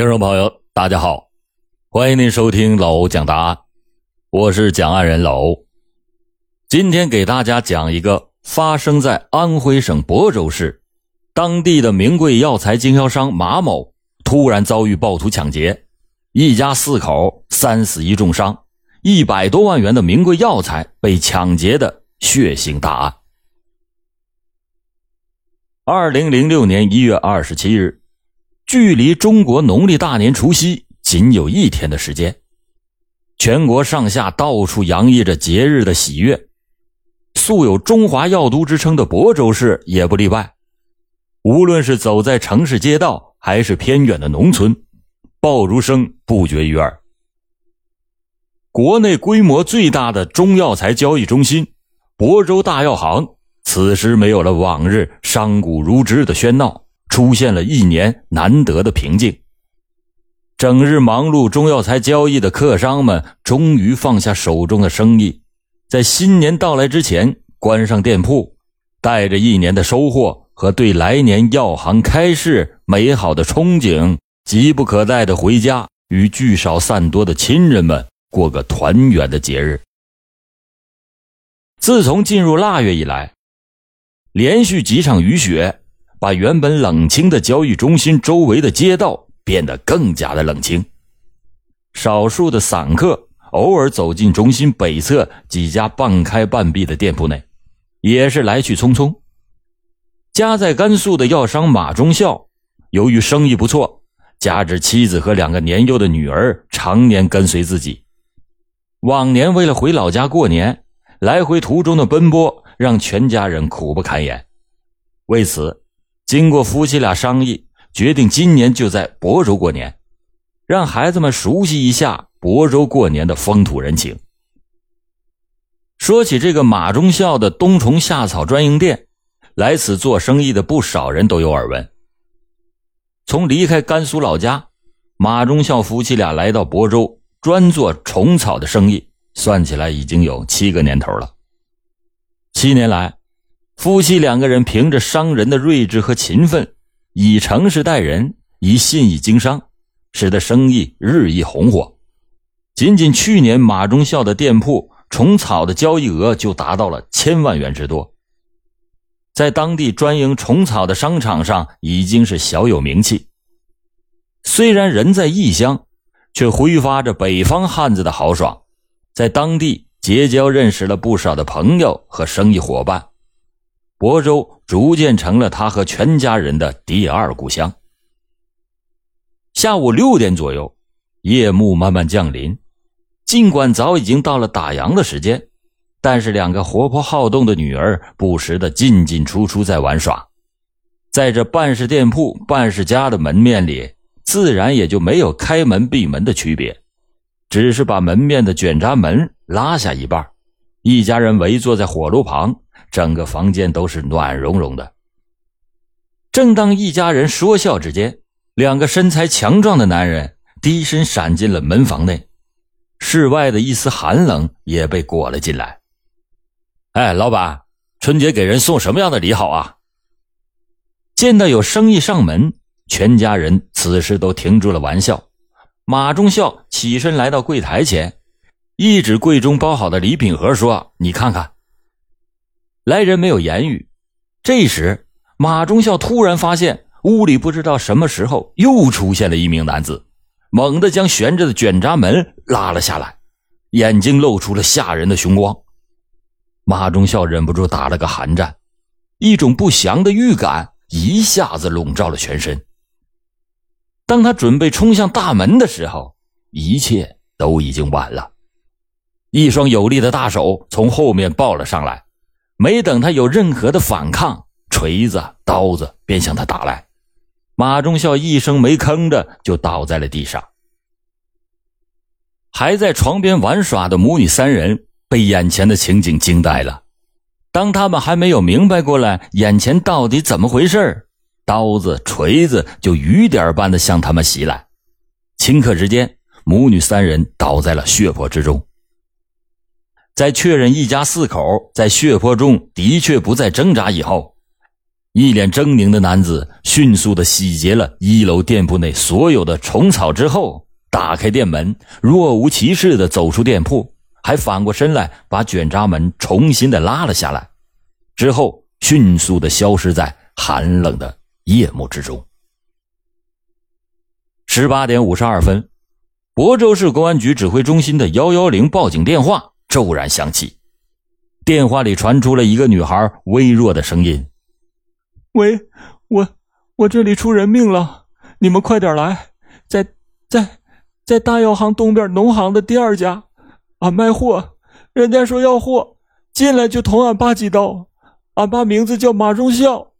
听众朋友，大家好，欢迎您收听老欧讲答案，我是讲案人老欧。今天给大家讲一个发生在安徽省亳州市，当地的名贵药材经销商马某突然遭遇暴徒抢劫，一家四口三死一重伤，一百多万元的名贵药材被抢劫的血腥大案。二零零六年一月二十七日。距离中国农历大年除夕仅有一天的时间，全国上下到处洋溢着节日的喜悦，素有“中华药都”之称的亳州市也不例外。无论是走在城市街道，还是偏远的农村，爆竹声不绝于耳。国内规模最大的中药材交易中心——亳州大药行，此时没有了往日商贾如织的喧闹。出现了一年难得的平静。整日忙碌中药材交易的客商们终于放下手中的生意，在新年到来之前关上店铺，带着一年的收获和对来年药行开市美好的憧憬，急不可待的回家与聚少散多的亲人们过个团圆的节日。自从进入腊月以来，连续几场雨雪。把原本冷清的交易中心周围的街道变得更加的冷清。少数的散客偶尔走进中心北侧几家半开半闭的店铺内，也是来去匆匆。家在甘肃的药商马忠孝，由于生意不错，加之妻子和两个年幼的女儿常年跟随自己，往年为了回老家过年，来回途中的奔波让全家人苦不堪言。为此。经过夫妻俩商议，决定今年就在亳州过年，让孩子们熟悉一下亳州过年的风土人情。说起这个马忠孝的冬虫夏草专营店，来此做生意的不少人都有耳闻。从离开甘肃老家，马忠孝夫妻俩来到亳州，专做虫草的生意，算起来已经有七个年头了。七年来。夫妻两个人凭着商人的睿智和勤奋，以诚实待人，以信义经商，使得生意日益红火。仅仅去年，马忠孝的店铺虫草的交易额就达到了千万元之多，在当地专营虫草的商场上已经是小有名气。虽然人在异乡，却挥发着北方汉子的豪爽，在当地结交认识了不少的朋友和生意伙伴。亳州逐渐成了他和全家人的第二故乡。下午六点左右，夜幕慢慢降临。尽管早已经到了打烊的时间，但是两个活泼好动的女儿不时的进进出出在玩耍。在这半是店铺、半是家的门面里，自然也就没有开门闭门的区别，只是把门面的卷闸门拉下一半，一家人围坐在火炉旁。整个房间都是暖融融的。正当一家人说笑之间，两个身材强壮的男人低身闪进了门房内，室外的一丝寒冷也被裹了进来。哎，老板，春节给人送什么样的礼好啊？见到有生意上门，全家人此时都停住了玩笑。马忠孝起身来到柜台前，一指柜中包好的礼品盒，说：“你看看。”来人没有言语。这时，马忠孝突然发现屋里不知道什么时候又出现了一名男子，猛地将悬着的卷闸门拉了下来，眼睛露出了吓人的凶光。马忠孝忍不住打了个寒战，一种不祥的预感一下子笼罩了全身。当他准备冲向大门的时候，一切都已经晚了。一双有力的大手从后面抱了上来。没等他有任何的反抗，锤子、刀子便向他打来。马忠孝一声没吭的就倒在了地上。还在床边玩耍的母女三人被眼前的情景惊呆了。当他们还没有明白过来眼前到底怎么回事刀子、锤子就雨点般的向他们袭来。顷刻之间，母女三人倒在了血泊之中。在确认一家四口在血泊中的确不再挣扎以后，一脸狰狞的男子迅速的洗劫了一楼店铺内所有的虫草之后，打开店门，若无其事的走出店铺，还反过身来把卷闸门重新的拉了下来，之后迅速的消失在寒冷的夜幕之中。十八点五十二分，亳州市公安局指挥中心的幺幺零报警电话骤然响起，电话里传出了一个女孩微弱的声音。喂，我我这里出人命了，你们快点来，在在在大药行东边农行的第二家，俺卖货，人家说要货，进来就捅俺爸几刀，俺爸名字叫马忠孝。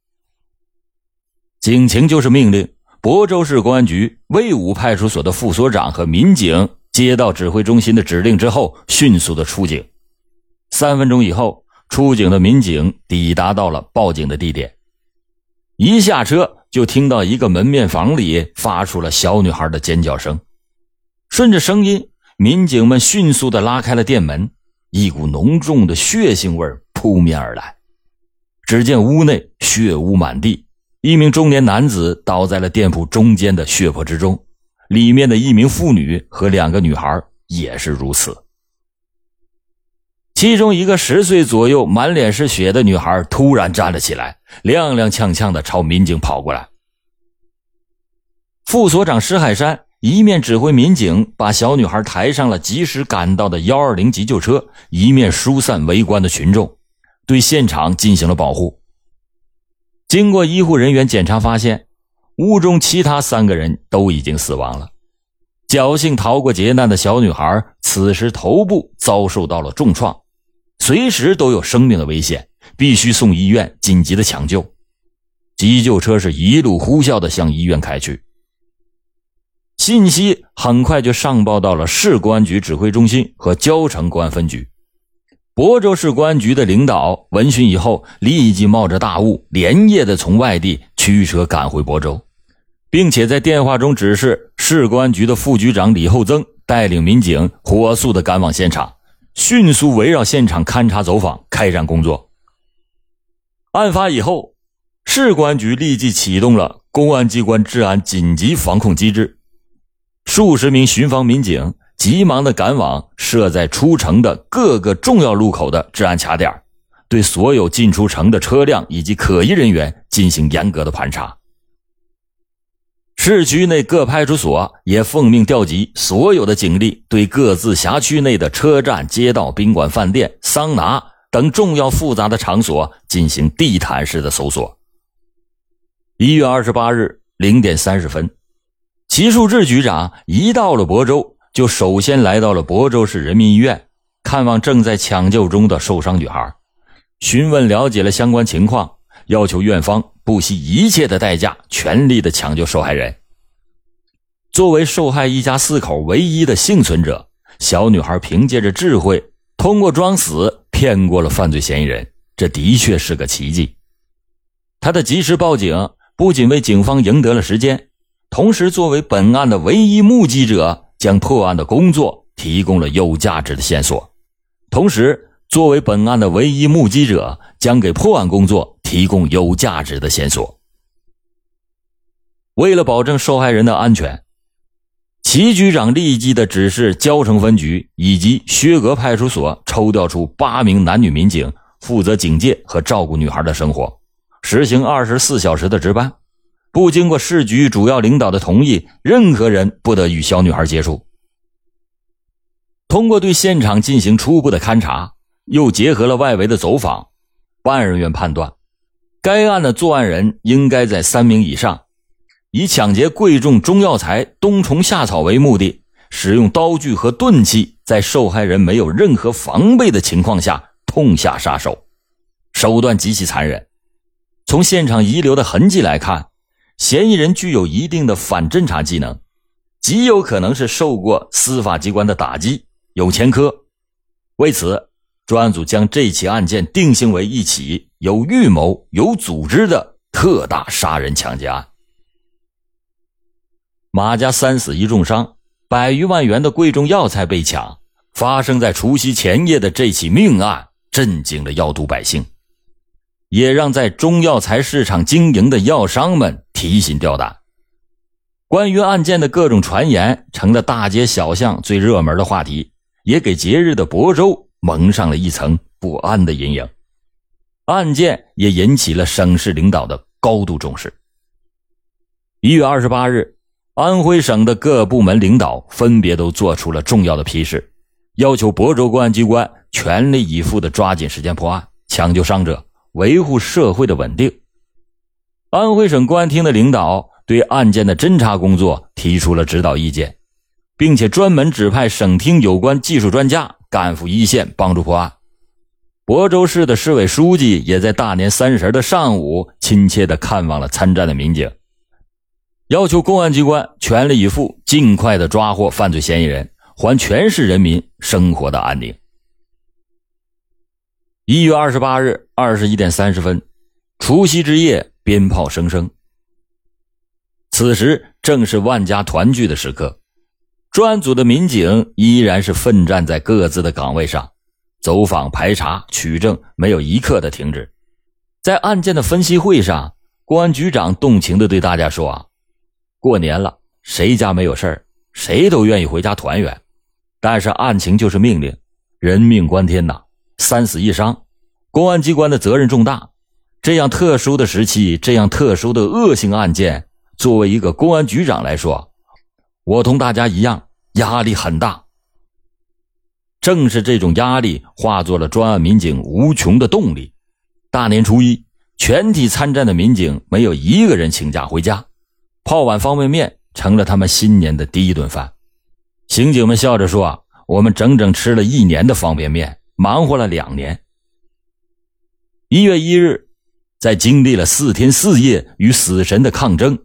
警情就是命令，亳州市公安局魏武派出所的副所长和民警接到指挥中心的指令之后，迅速的出警。三分钟以后，出警的民警抵达到了报警的地点。一下车就听到一个门面房里发出了小女孩的尖叫声，顺着声音，民警们迅速的拉开了店门，一股浓重的血腥味扑面而来。只见屋内血污满地，一名中年男子倒在了店铺中间的血泊之中，里面的一名妇女和两个女孩也是如此。其中一个十岁左右、满脸是血的女孩突然站了起来，踉踉跄跄的朝民警跑过来。副所长石海山一面指挥民警把小女孩抬上了及时赶到的幺二零急救车，一面疏散围观的群众，对现场进行了保护。经过医护人员检查，发现屋中其他三个人都已经死亡了。侥幸逃过劫难的小女孩，此时头部遭受到了重创。随时都有生命的危险，必须送医院紧急的抢救。急救车是一路呼啸的向医院开去。信息很快就上报到了市公安局指挥中心和交城公安分局。亳州市公安局的领导闻讯以后，立即冒着大雾，连夜的从外地驱车赶回亳州，并且在电话中指示市公安局的副局长李厚增带领民警火速的赶往现场。迅速围绕现场勘查走访，开展工作。案发以后，市公安局立即启动了公安机关治安紧急防控机制，数十名巡防民警急忙的赶往设在出城的各个重要路口的治安卡点，对所有进出城的车辆以及可疑人员进行严格的盘查。市区内各派出所也奉命调集所有的警力，对各自辖区内的车站、街道、宾馆、饭店、桑拿等重要复杂的场所进行地毯式的搜索。一月二十八日零点三十分，齐树志局长一到了亳州，就首先来到了亳州市人民医院，看望正在抢救中的受伤女孩，询问了解了相关情况，要求院方。不惜一切的代价，全力的抢救受害人。作为受害一家四口唯一的幸存者，小女孩凭借着智慧，通过装死骗过了犯罪嫌疑人，这的确是个奇迹。她的及时报警，不仅为警方赢得了时间，同时作为本案的唯一目击者，将破案的工作提供了有价值的线索。同时，作为本案的唯一目击者，将给破案工作。提供有价值的线索。为了保证受害人的安全，齐局长立即的指示交城分局以及薛阁派出所抽调出八名男女民警，负责警戒和照顾女孩的生活，实行二十四小时的值班，不经过市局主要领导的同意，任何人不得与小女孩接触。通过对现场进行初步的勘查，又结合了外围的走访，办案人员判断。该案的作案人应该在三名以上，以抢劫贵重中药材冬虫夏草为目的，使用刀具和钝器，在受害人没有任何防备的情况下痛下杀手，手段极其残忍。从现场遗留的痕迹来看，嫌疑人具有一定的反侦查技能，极有可能是受过司法机关的打击，有前科。为此。专案组将这起案件定性为一起有预谋、有组织的特大杀人抢劫案。马家三死一重伤，百余万元的贵重药材被抢，发生在除夕前夜的这起命案震惊了药都百姓。也让在中药材市场经营的药商们提心吊胆。关于案件的各种传言成了大街小巷最热门的话题，也给节日的亳州蒙上了一层不安的阴影。案件也引起了省市领导的高度重视。一月二十八日，安徽省的各部门领导分别都做出了重要的批示，要求亳州公安机关全力以赴的抓紧时间破案，抢救伤者，维护社会的稳定。安徽省公安厅的领导对案件的侦查工作提出了指导意见，并且专门指派省厅有关技术专家赶赴一线帮助破案。亳州市的市委书记也在大年三十的上午亲切地看望了参战的民警，要求公安机关全力以赴，尽快的抓获犯罪嫌疑人，还全市人民生活的安宁。一月二十八日二十一点三十分，除夕之夜，鞭炮声声。此时正是万家团聚的时刻，专案组的民警依然是奋战在各自的岗位上。走访、排查、取证，没有一刻的停止。在案件的分析会上，公安局长动情的对大家说：“啊，过年了，谁家没有事儿？谁都愿意回家团圆。但是案情就是命令，人命关天呐，三死一伤，公安机关的责任重大。这样特殊的时期，这样特殊的恶性案件，作为一个公安局长来说，我同大家一样，压力很大。”正是这种压力，化作了专案民警无穷的动力。大年初一，全体参战的民警没有一个人请假回家，泡碗方便面成了他们新年的第一顿饭。刑警们笑着说：“啊，我们整整吃了一年的方便面，忙活了两年。”一月一日，在经历了四天四夜与死神的抗争，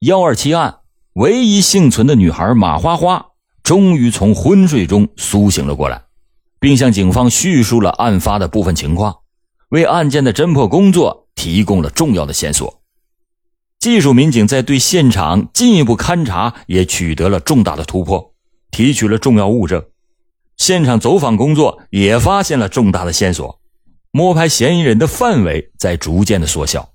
幺二七案唯一幸存的女孩马花花。终于从昏睡中苏醒了过来，并向警方叙述了案发的部分情况，为案件的侦破工作提供了重要的线索。技术民警在对现场进一步勘查也取得了重大的突破，提取了重要物证。现场走访工作也发现了重大的线索，摸排嫌疑人的范围在逐渐的缩小。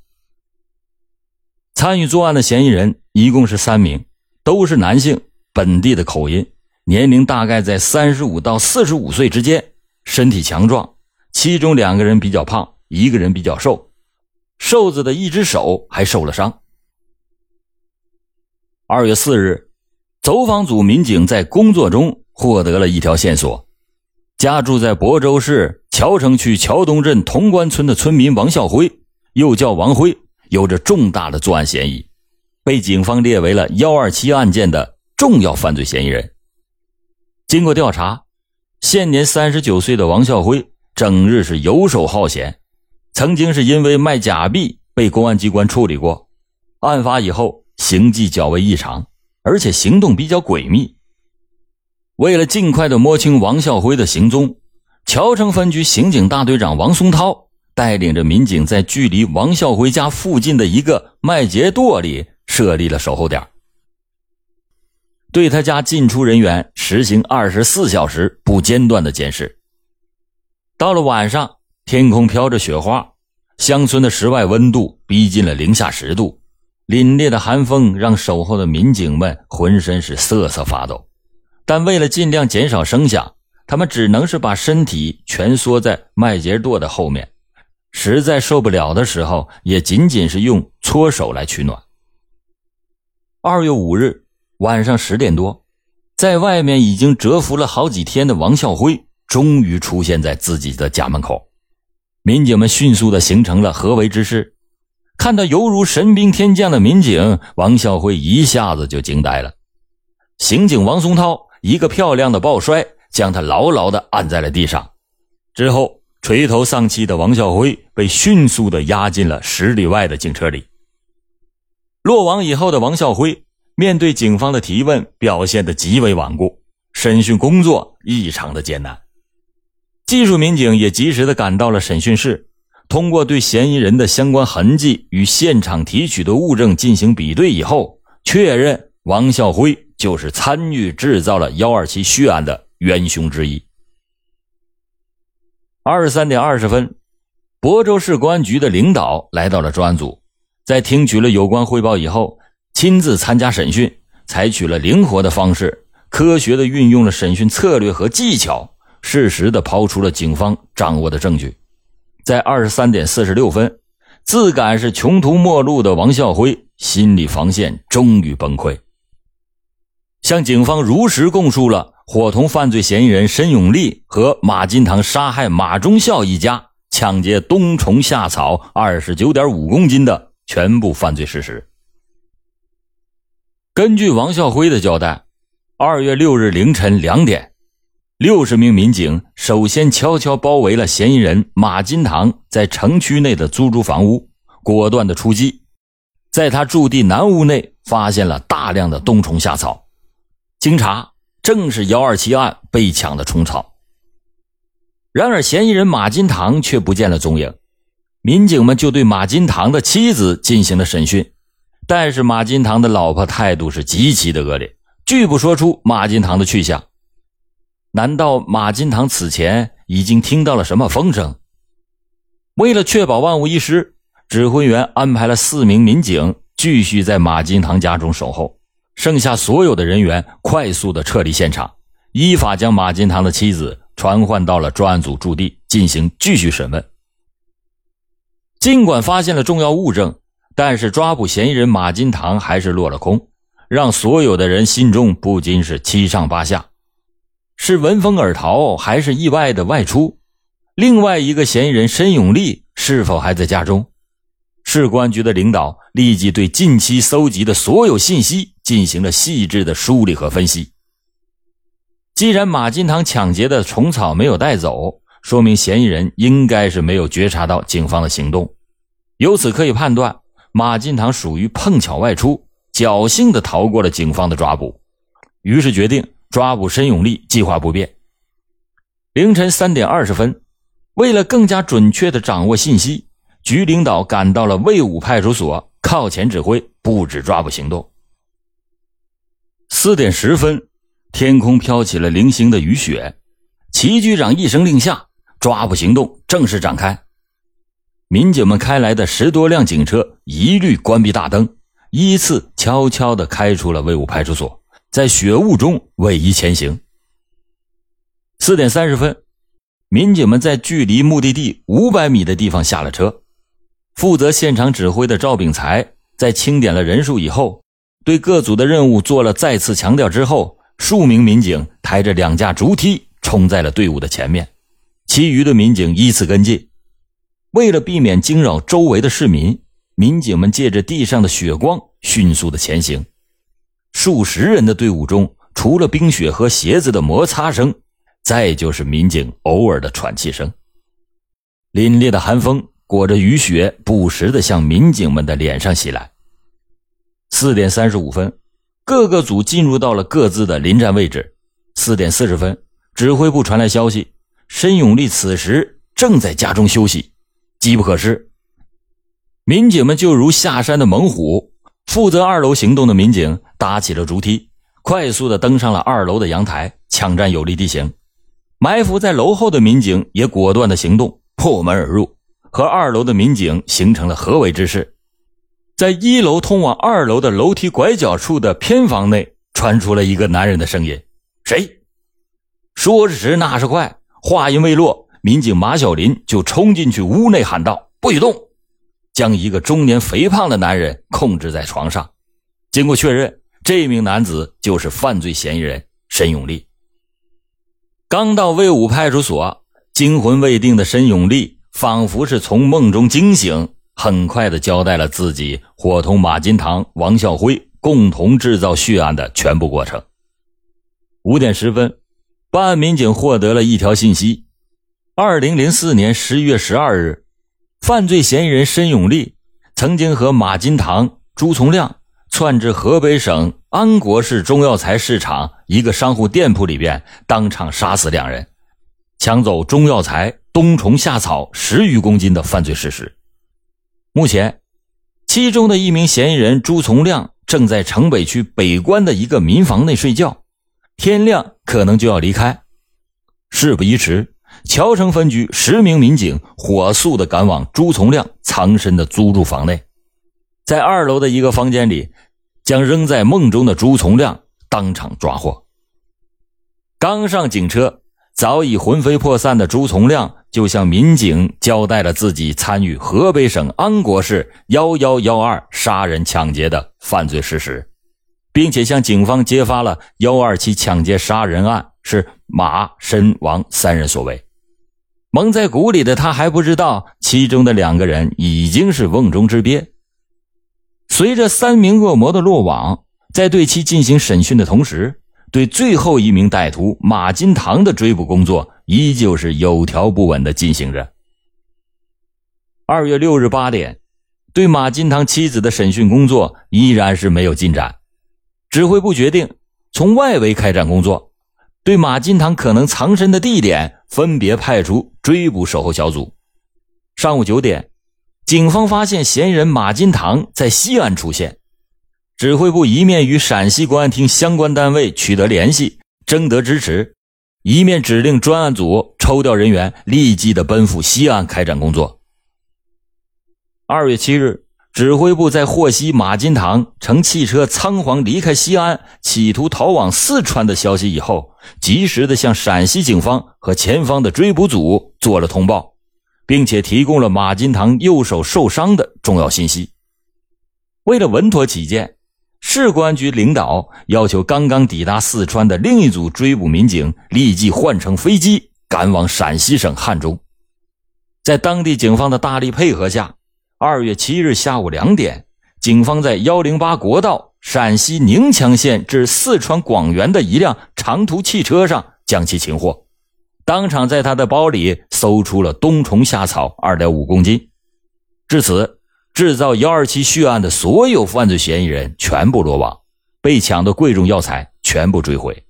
参与作案的嫌疑人一共是三名，都是男性，本地的口音。年龄大概在三十五到四十五岁之间，身体强壮，其中两个人比较胖，一个人比较瘦，瘦子的一只手还受了伤。二月四日，走访组民警在工作中获得了一条线索：家住在亳州市桥城区桥东镇潼关村的村民王孝辉，又叫王辉，有着重大的作案嫌疑，被警方列为了幺二七案件的重要犯罪嫌疑人。经过调查，现年三十九岁的王孝辉整日是游手好闲，曾经是因为卖假币被公安机关处理过。案发以后，行迹较为异常，而且行动比较诡秘。为了尽快的摸清王孝辉的行踪，桥城分局刑警大队长王松涛带领着民警在距离王孝辉家附近的一个麦秸垛里设立了守候点。对他家进出人员实行二十四小时不间断的监视。到了晚上，天空飘着雪花，乡村的室外温度逼近了零下十度，凛冽的寒风让守候的民警们浑身是瑟瑟发抖。但为了尽量减少声响，他们只能是把身体蜷缩在麦秸垛的后面，实在受不了的时候，也仅仅是用搓手来取暖。二月五日。晚上十点多，在外面已经蛰伏了好几天的王孝辉终于出现在自己的家门口。民警们迅速的形成了合围之势，看到犹如神兵天降的民警，王孝辉一下子就惊呆了。刑警王松涛一个漂亮的抱摔，将他牢牢的按在了地上。之后，垂头丧气的王孝辉被迅速的押进了十里外的警车里。落网以后的王孝辉。面对警方的提问，表现得极为顽固，审讯工作异常的艰难。技术民警也及时的赶到了审讯室，通过对嫌疑人的相关痕迹与现场提取的物证进行比对以后，确认王孝辉就是参与制造了幺二七血案的元凶之一。二十三点二十分，亳州市公安局的领导来到了专案组，在听取了有关汇报以后，亲自参加审讯，采取了灵活的方式，科学的运用了审讯策略和技巧，适时的抛出了警方掌握的证据。在二十三点四十六分，自感是穷途末路的王孝辉心理防线终于崩溃，向警方如实供述了伙同犯罪嫌疑人申永利和马金堂杀害马忠孝一家、抢劫冬虫夏草二十九点五公斤的全部犯罪事实。根据王孝辉的交代，二月六日凌晨两点。六十名民警首先悄悄包围了嫌疑人马金堂在城区内的租住房屋，果断的出击，在他驻地南屋内发现了大量的冬虫夏草，经查正是幺二七案被抢的虫草。然而，嫌疑人马金堂却不见了踪影，民警们就对马金堂的妻子进行了审讯，但是马金堂的老婆态度是极其的恶劣，拒不说出马金堂的去向。难道马金堂此前已经听到了什么风声？为了确保万无一失，指挥员安排了四名民警继续在马金堂家中守候，剩下所有的人员快速的撤离现场，依法将马金堂的妻子传唤到了专案组驻地进行继续审问。尽管发现了重要物证，但是抓捕嫌疑人马金堂还是落了空，让所有的人心中不禁是七上八下。是闻风而逃，还是意外的外出？另外一个嫌疑人申永利是否还在家中？市公安局的领导立即对近期搜集的所有信息进行了细致的梳理和分析。既然马金堂抢劫的虫草没有带走，说明嫌疑人应该是没有觉察到警方的行动。由此可以判断，马金堂属于碰巧外出，侥幸的逃过了警方的抓捕。于是决定。抓捕申永利计划不变。凌晨三点二十分，为了更加准确的掌握信息，局领导赶到了魏武派出所，靠前指挥布置抓捕行动。四点十分，天空飘起了零星的雨雪，齐局长一声令下，抓捕行动正式展开。民警们开来的十多辆警车一律关闭大灯，依次悄悄地开出了魏武派出所。在雪雾中逶迤前行。四点三十分，民警们在距离目的地五百米的地方下了车。负责现场指挥的赵炳才在清点了人数以后，对各组的任务做了再次强调之后，数名民警抬着两架竹梯冲在了队伍的前面，其余的民警依次跟进。为了避免惊扰周围的市民，民警们借着地上的血光迅速的前行。数十人的队伍中，除了冰雪和鞋子的摩擦声，再就是民警偶尔的喘气声。凛冽的寒风裹着雨雪，不时的向民警们的脸上袭来。四点三十五分，各个组进入到了各自的临战位置。四点四十分，指挥部传来消息，申永利此时正在家中休息，机不可失。民警们就如下山的猛虎。负责二楼行动的民警搭起了竹梯，快速的登上了二楼的阳台，抢占有利地形。埋伏在楼后的民警也果断的行动，破门而入，和二楼的民警形成了合围之势。在一楼通往二楼的楼梯拐角处的偏房内，传出了一个男人的声音：“谁？”说时迟，那时快，话音未落，民警马小林就冲进去屋内喊道：“不许动！”将一个中年肥胖的男人控制在床上，经过确认，这名男子就是犯罪嫌疑人申永利。刚到魏武派出所，惊魂未定的申永利仿佛是从梦中惊醒，很快的交代了自己伙同马金堂、王孝辉共同制造血案的全部过程。五点十分，办案民警获得了一条信息：二零零四年十一月十二日。犯罪嫌疑人申永利曾经和马金堂、朱从亮窜至河北省安国市中药材市场一个商户店铺里边，当场杀死两人，抢走中药材冬虫夏草十余公斤的犯罪事实。目前，其中的一名嫌疑人朱从亮正在城北区北关的一个民房内睡觉，天亮可能就要离开。事不宜迟。乔城分局十名民警火速的赶往朱从亮藏身的租住房内，在二楼的一个房间里，将仍在梦中的朱从亮当场抓获。刚上警车，早已魂飞魄散的朱从亮就向民警交代了自己参与河北省安国市幺幺幺二杀人抢劫的犯罪事实，并且向警方揭发了幺二七抢劫杀人案是马、申、王三人所为。蒙在鼓里的他还不知道，其中的两个人已经是瓮中之鳖。随着三名恶魔的落网，在对其进行审讯的同时，对最后一名歹徒马金堂的追捕工作依旧是有条不紊的进行着。二月六日八点，对马金堂妻子的审讯工作依然是没有进展。指挥部决定从外围开展工作，对马金堂可能藏身的地点。分别派出追捕守候小组。上午九点，警方发现嫌疑人马金堂在西安出现。指挥部一面与陕西公安厅相关单位取得联系，征得支持，一面指令专案组抽调人员，立即的奔赴西安开展工作。二月七日。指挥部在获悉马金堂乘汽车仓皇离开西安，企图逃往四川的消息以后，及时的向陕西警方和前方的追捕组做了通报，并且提供了马金堂右手受伤的重要信息。为了稳妥起见，市公安局领导要求刚刚抵达四川的另一组追捕民警立即换乘飞机赶往陕西省汉中。在当地警方的大力配合下。二月七日下午两点，警方在幺零八国道陕西宁强县至四川广元的一辆长途汽车上将其擒获，当场在他的包里搜出了冬虫夏草二点五公斤。至此，制造幺二七血案的所有犯罪嫌疑人全部落网，被抢的贵重药材全部追回。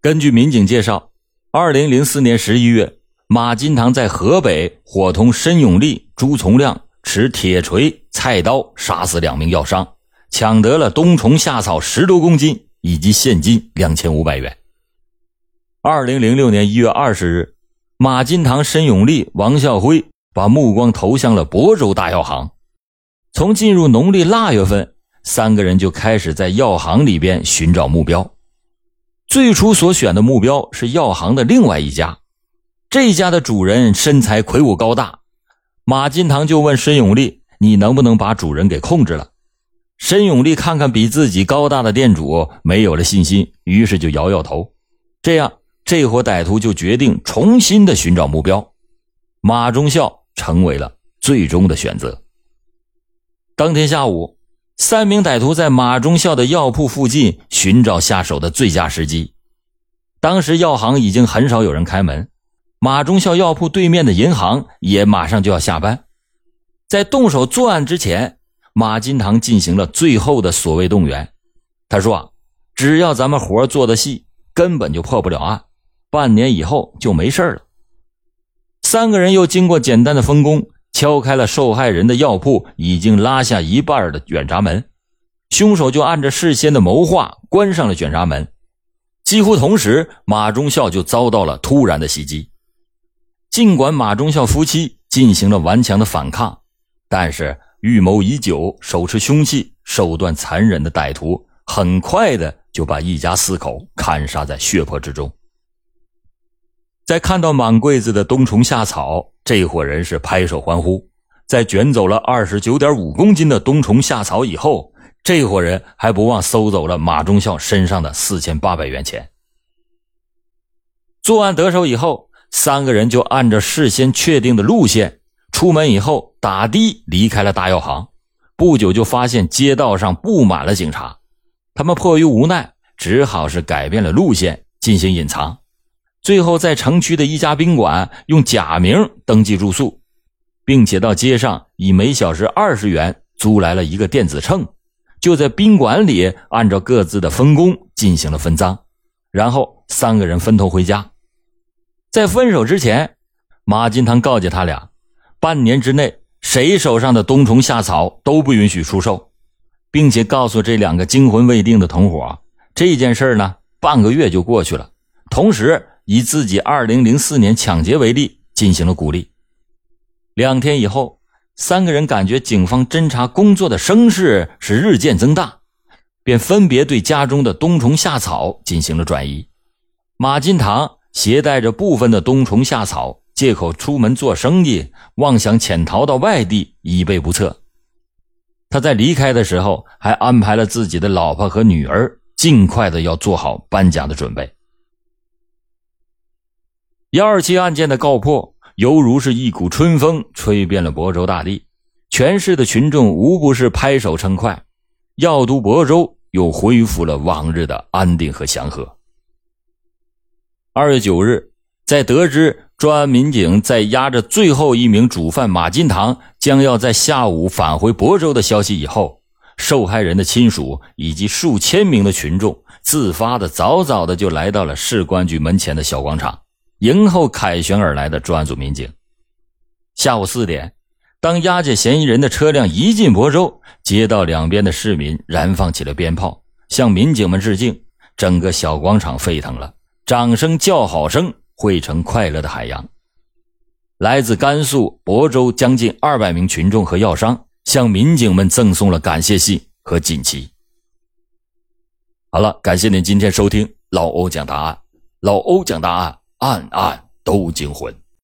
根据民警介绍，二零零四年十一月，马金堂在河北伙同申永利、朱从亮。持铁锤、菜刀杀死两名药商，抢得了冬虫夏草十多公斤以及现金两千五百元。二零零六年一月二十日，马金堂、申永利、王孝辉把目光投向了亳州大药行。从进入农历腊月份，三个人就开始在药行里边寻找目标。最初所选的目标是药行的另外一家，这家的主人身材魁梧高大。马金堂就问申永利：“你能不能把主人给控制了？”申永利看看比自己高大的店主，没有了信心，于是就摇摇头。这样，这伙歹徒就决定重新的寻找目标。马忠孝成为了最终的选择。当天下午，三名歹徒在马忠孝的药铺附近寻找下手的最佳时机。当时药行已经很少有人开门。马忠孝药铺对面的银行也马上就要下班，在动手作案之前，马金堂进行了最后的所谓动员。他说：“啊，只要咱们活做的细，根本就破不了案，半年以后就没事了。”三个人又经过简单的分工，敲开了受害人的药铺已经拉下一半的卷闸门，凶手就按着事先的谋划关上了卷闸门。几乎同时，马忠孝就遭到了突然的袭击。尽管马忠孝夫妻进行了顽强的反抗，但是预谋已久、手持凶器、手段残忍的歹徒很快的就把一家四口砍杀在血泊之中。在看到满柜子的冬虫夏草，这伙人是拍手欢呼。在卷走了二十九点五公斤的冬虫夏草以后，这伙人还不忘搜走了马忠孝身上的四千八百元钱。作案得手以后。三个人就按照事先确定的路线出门以后打的离开了大药行，不久就发现街道上布满了警察，他们迫于无奈，只好是改变了路线进行隐藏，最后在城区的一家宾馆用假名登记住宿，并且到街上以每小时二十元租来了一个电子秤，就在宾馆里按照各自的分工进行了分赃，然后三个人分头回家。在分手之前，马金堂告诫他俩，半年之内谁手上的冬虫夏草都不允许出售，并且告诉这两个惊魂未定的同伙，这件事呢半个月就过去了，同时以自己2004年抢劫为例进行了鼓励。两天以后，三个人感觉警方侦查工作的声势是日渐增大，便分别对家中的冬虫夏草进行了转移。马金堂携带着部分的冬虫夏草，借口出门做生意，妄想潜逃到外地，以备不测。他在离开的时候，还安排了自己的老婆和女儿尽快的要做好搬家的准备。幺二七案件的告破，犹如是一股春风，吹遍了亳州大地，全市的群众无不是拍手称快，药都亳州又恢复了往日的安定和祥和。二月九日，在得知专案民警在押着最后一名主犯马金堂将要在下午返回亳州的消息以后，受害人的亲属以及数千名的群众自发的早早的就来到了市公安局门前的小广场，迎候凯旋而来的专案组民警。下午四点，当押解嫌疑人的车辆一进亳州，街道两边的市民燃放起了鞭炮，向民警们致敬，整个小广场沸腾了。掌声、叫好声汇成快乐的海洋。来自甘肃亳州将近二百名群众和药商向民警们赠送了感谢信和锦旗。好了，感谢您今天收听老欧讲答案，老欧讲答案，案案都惊魂。